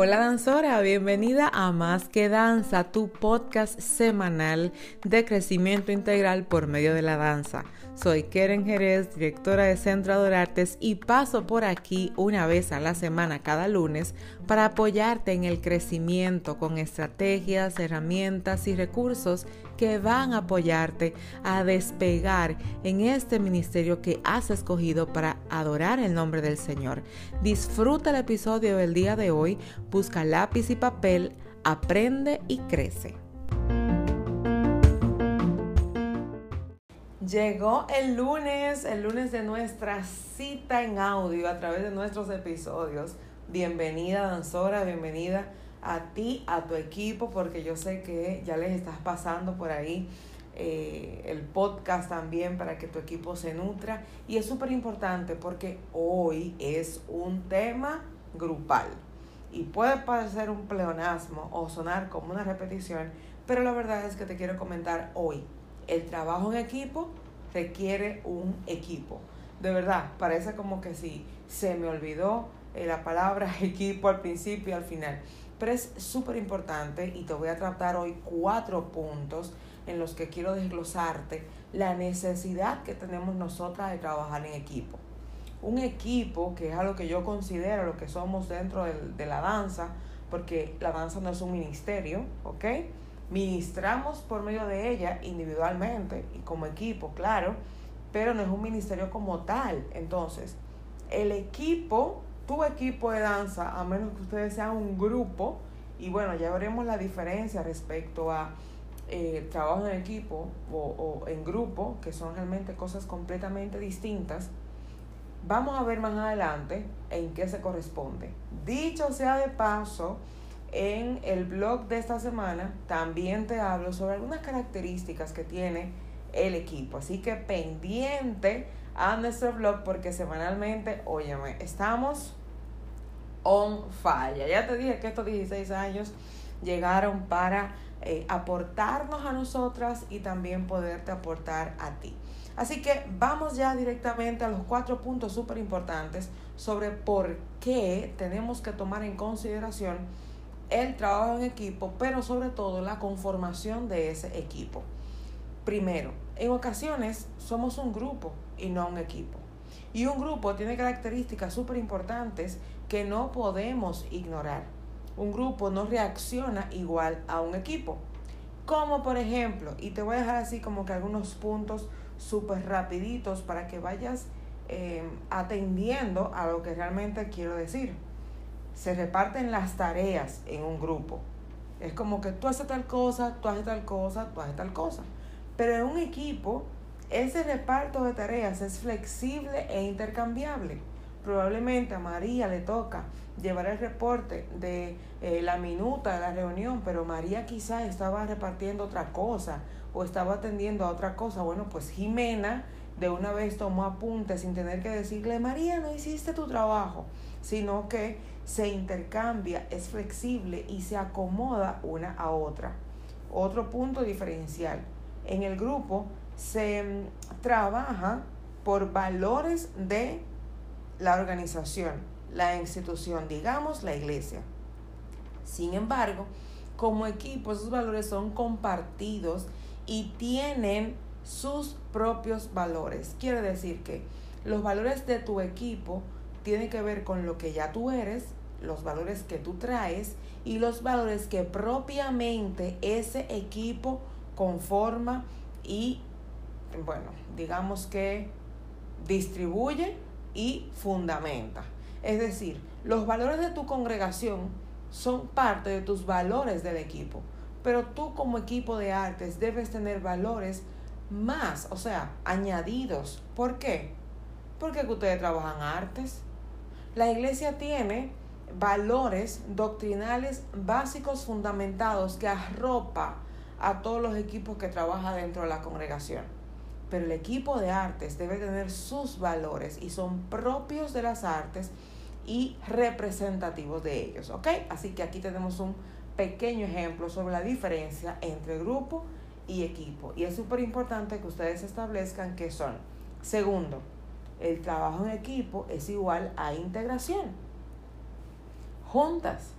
Hola danzora, bienvenida a Más que Danza, tu podcast semanal de crecimiento integral por medio de la danza. Soy Keren Jerez, directora de Centro de Artes y paso por aquí una vez a la semana cada lunes para apoyarte en el crecimiento con estrategias, herramientas y recursos que van a apoyarte a despegar en este ministerio que has escogido para adorar el nombre del Señor. Disfruta el episodio del día de hoy, busca lápiz y papel, aprende y crece. Llegó el lunes, el lunes de nuestra cita en audio a través de nuestros episodios. Bienvenida danzora, bienvenida a ti, a tu equipo, porque yo sé que ya les estás pasando por ahí eh, el podcast también para que tu equipo se nutra. Y es súper importante porque hoy es un tema grupal. Y puede parecer un pleonasmo o sonar como una repetición, pero la verdad es que te quiero comentar hoy el trabajo en equipo requiere un equipo. De verdad, parece como que si se me olvidó eh, la palabra equipo al principio y al final. Pero es súper importante y te voy a tratar hoy cuatro puntos en los que quiero desglosarte la necesidad que tenemos nosotras de trabajar en equipo. Un equipo, que es algo que yo considero lo que somos dentro de, de la danza, porque la danza no es un ministerio, ¿ok? Ministramos por medio de ella individualmente y como equipo, claro, pero no es un ministerio como tal. Entonces, el equipo, tu equipo de danza, a menos que ustedes sean un grupo, y bueno, ya veremos la diferencia respecto a eh, trabajo en equipo o, o en grupo, que son realmente cosas completamente distintas. Vamos a ver más adelante en qué se corresponde. Dicho sea de paso, en el blog de esta semana también te hablo sobre algunas características que tiene el equipo. Así que pendiente a nuestro blog porque semanalmente, óyeme, estamos on fire. Ya te dije que estos 16 años llegaron para eh, aportarnos a nosotras y también poderte aportar a ti. Así que vamos ya directamente a los cuatro puntos súper importantes sobre por qué tenemos que tomar en consideración el trabajo en equipo, pero sobre todo la conformación de ese equipo. Primero, en ocasiones somos un grupo y no un equipo. Y un grupo tiene características súper importantes que no podemos ignorar. Un grupo no reacciona igual a un equipo. Como por ejemplo, y te voy a dejar así como que algunos puntos súper rapiditos para que vayas eh, atendiendo a lo que realmente quiero decir se reparten las tareas en un grupo. Es como que tú haces tal cosa, tú haces tal cosa, tú haces tal cosa. Pero en un equipo, ese reparto de tareas es flexible e intercambiable. Probablemente a María le toca llevar el reporte de eh, la minuta de la reunión, pero María quizás estaba repartiendo otra cosa o estaba atendiendo a otra cosa. Bueno, pues Jimena de una vez tomó apuntes sin tener que decirle, María, no hiciste tu trabajo, sino que se intercambia, es flexible y se acomoda una a otra. Otro punto diferencial. En el grupo se mm, trabaja por valores de la organización, la institución, digamos la iglesia. Sin embargo, como equipo esos valores son compartidos y tienen sus propios valores. Quiere decir que los valores de tu equipo tienen que ver con lo que ya tú eres los valores que tú traes y los valores que propiamente ese equipo conforma y, bueno, digamos que distribuye y fundamenta. Es decir, los valores de tu congregación son parte de tus valores del equipo, pero tú como equipo de artes debes tener valores más, o sea, añadidos. ¿Por qué? Porque ustedes trabajan artes. La iglesia tiene valores doctrinales básicos fundamentados que arropa a todos los equipos que trabajan dentro de la congregación. Pero el equipo de artes debe tener sus valores y son propios de las artes y representativos de ellos, ¿ok? Así que aquí tenemos un pequeño ejemplo sobre la diferencia entre grupo y equipo. Y es súper importante que ustedes establezcan qué son. Segundo, el trabajo en equipo es igual a integración. Juntas,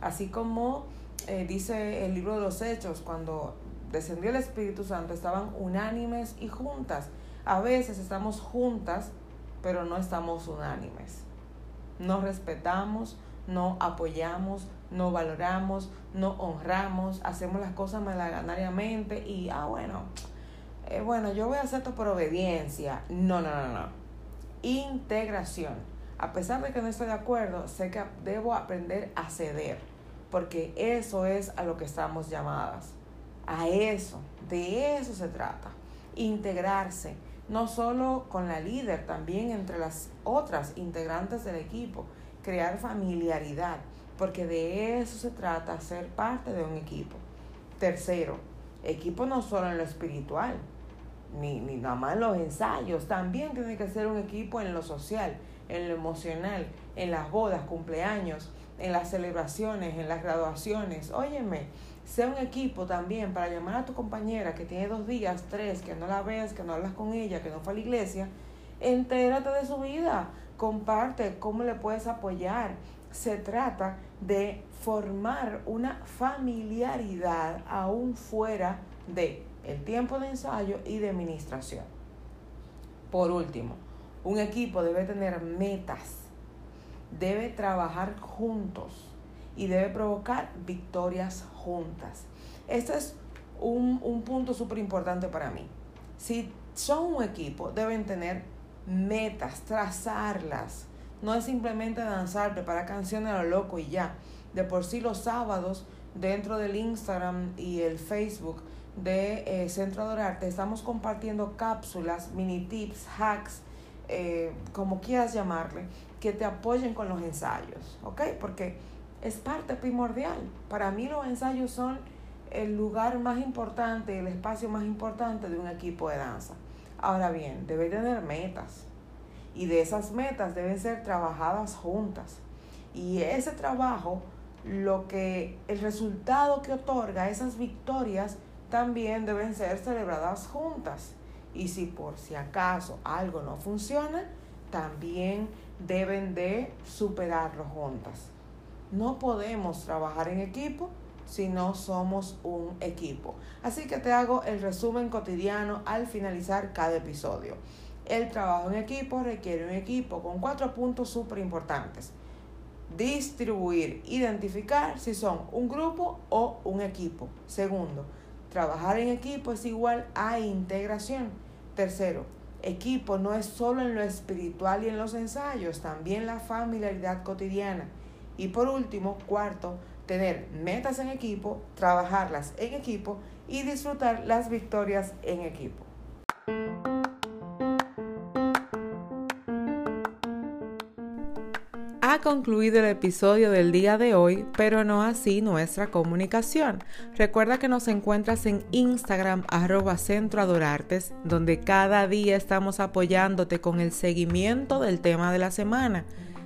así como eh, dice el libro de los Hechos, cuando descendió el Espíritu Santo, estaban unánimes y juntas. A veces estamos juntas, pero no estamos unánimes. No respetamos, no apoyamos, no valoramos, no honramos, hacemos las cosas malaganariamente y, ah, bueno, eh, bueno, yo voy a hacer esto por obediencia. No, no, no, no. Integración. A pesar de que no estoy de acuerdo, sé que debo aprender a ceder, porque eso es a lo que estamos llamadas. A eso, de eso se trata. Integrarse, no solo con la líder, también entre las otras integrantes del equipo. Crear familiaridad, porque de eso se trata, ser parte de un equipo. Tercero, equipo no solo en lo espiritual, ni, ni nada más en los ensayos, también tiene que ser un equipo en lo social, en lo emocional, en las bodas, cumpleaños, en las celebraciones, en las graduaciones. Óyeme, sea un equipo también para llamar a tu compañera que tiene dos días, tres, que no la ves, que no hablas con ella, que no fue a la iglesia. Entérate de su vida, comparte cómo le puedes apoyar. Se trata de formar una familiaridad aún fuera de el tiempo de ensayo y de administración. Por último, un equipo debe tener metas, debe trabajar juntos y debe provocar victorias juntas. Este es un, un punto súper importante para mí. Si son un equipo, deben tener metas, trazarlas. No es simplemente danzar, preparar canciones a lo loco y ya. De por sí los sábados dentro del Instagram y el Facebook de eh, Centro Adorarte estamos compartiendo cápsulas, mini tips, hacks, eh, como quieras llamarle, que te apoyen con los ensayos, ¿ok? Porque es parte primordial. Para mí los ensayos son el lugar más importante, el espacio más importante de un equipo de danza. Ahora bien, debe tener metas y de esas metas deben ser trabajadas juntas. Y ese trabajo, lo que el resultado que otorga esas victorias también deben ser celebradas juntas. Y si por si acaso algo no funciona, también deben de superarlo juntas. No podemos trabajar en equipo si no somos un equipo. Así que te hago el resumen cotidiano al finalizar cada episodio. El trabajo en equipo requiere un equipo con cuatro puntos súper importantes. Distribuir, identificar si son un grupo o un equipo. Segundo, trabajar en equipo es igual a integración. Tercero, equipo no es solo en lo espiritual y en los ensayos, también la familiaridad cotidiana. Y por último, cuarto, tener metas en equipo, trabajarlas en equipo y disfrutar las victorias en equipo. Ha concluido el episodio del día de hoy, pero no así nuestra comunicación. Recuerda que nos encuentras en Instagram arroba Centro Adorartes, donde cada día estamos apoyándote con el seguimiento del tema de la semana.